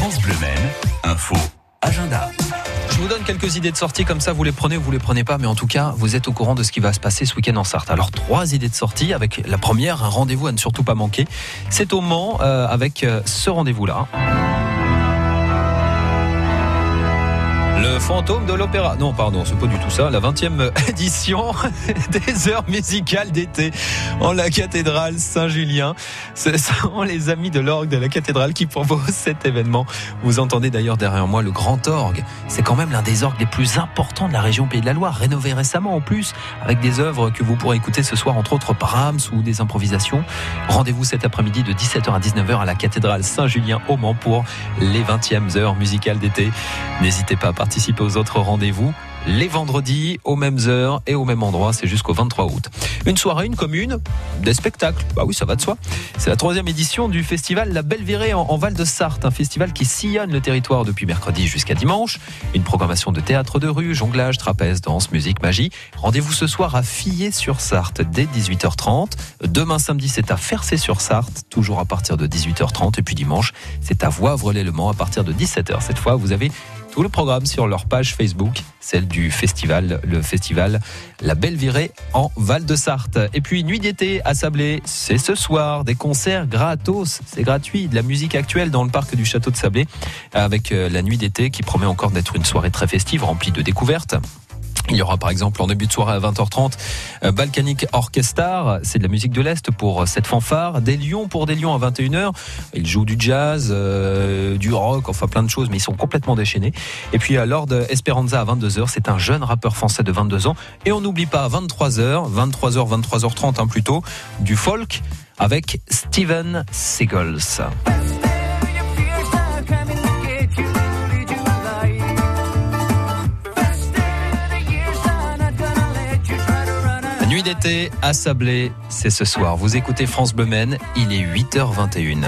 France Bleu info, agenda. Je vous donne quelques idées de sortie comme ça, vous les prenez ou vous les prenez pas, mais en tout cas, vous êtes au courant de ce qui va se passer ce week-end en Sarthe. Alors, trois idées de sortie avec la première, un rendez-vous à ne surtout pas manquer. C'est au Mans euh, avec euh, ce rendez-vous-là. Fantôme de l'opéra. Non, pardon, c'est pas du tout ça. La 20e édition des heures musicales d'été en la cathédrale Saint-Julien. Ce sont les amis de l'orgue de la cathédrale qui proposent cet événement. Vous entendez d'ailleurs derrière moi le grand orgue. C'est quand même l'un des orgues les plus importants de la région Pays de la Loire, rénové récemment en plus, avec des œuvres que vous pourrez écouter ce soir, entre autres Brahms ou des improvisations. Rendez-vous cet après-midi de 17h à 19h à la cathédrale Saint-Julien au Mans pour les 20e heures musicales d'été. N'hésitez pas à participer aux autres rendez-vous les vendredis aux mêmes heures et au même endroit. C'est jusqu'au 23 août. Une soirée, une commune, des spectacles. Bah oui, ça va de soi. C'est la troisième édition du festival La Belle Virée en, Val de Sarthe, un festival qui sillonne le territoire depuis mercredi jusqu'à dimanche. Une programmation de théâtre de rue, jonglage, trapèze, danse, musique, magie. Rendez-vous ce soir à Fillé-sur-Sarthe dès 18h30. Demain samedi, c'est à Fercé-sur-Sarthe, toujours à partir de 18h30. Et puis dimanche, c'est à Voivre-les-le-Mans à partir de 17h. Cette fois, vous avez tout le programme sur leur page Facebook, celle du festival, le festival La Belle Virée en Val de Sarthe. Et puis Nuit d'été à Sablé, c'est ce soir, des concerts gratos, c'est gratuit, de la musique actuelle dans le parc du château de Sablé, avec euh, la Nuit d'été qui promet encore d'être une soirée très festive, remplie de découvertes. Il y aura par exemple en début de soirée à 20h30 euh, Balkanic Orchestra, c'est de la musique de l'Est pour euh, cette fanfare. Des Lions pour des Lions à 21h. Ils jouent du jazz, euh, du rock, enfin plein de choses, mais ils sont complètement déchaînés. Et puis à Lord Esperanza à 22h, c'est un jeune rappeur français de 22 ans. Et on n'oublie pas à 23h, 23h, 23h30 hein, plutôt, du folk avec Steven Seagulls. Nuit d'été à Sablé, c'est ce soir. Vous écoutez France Bleu il est 8h21.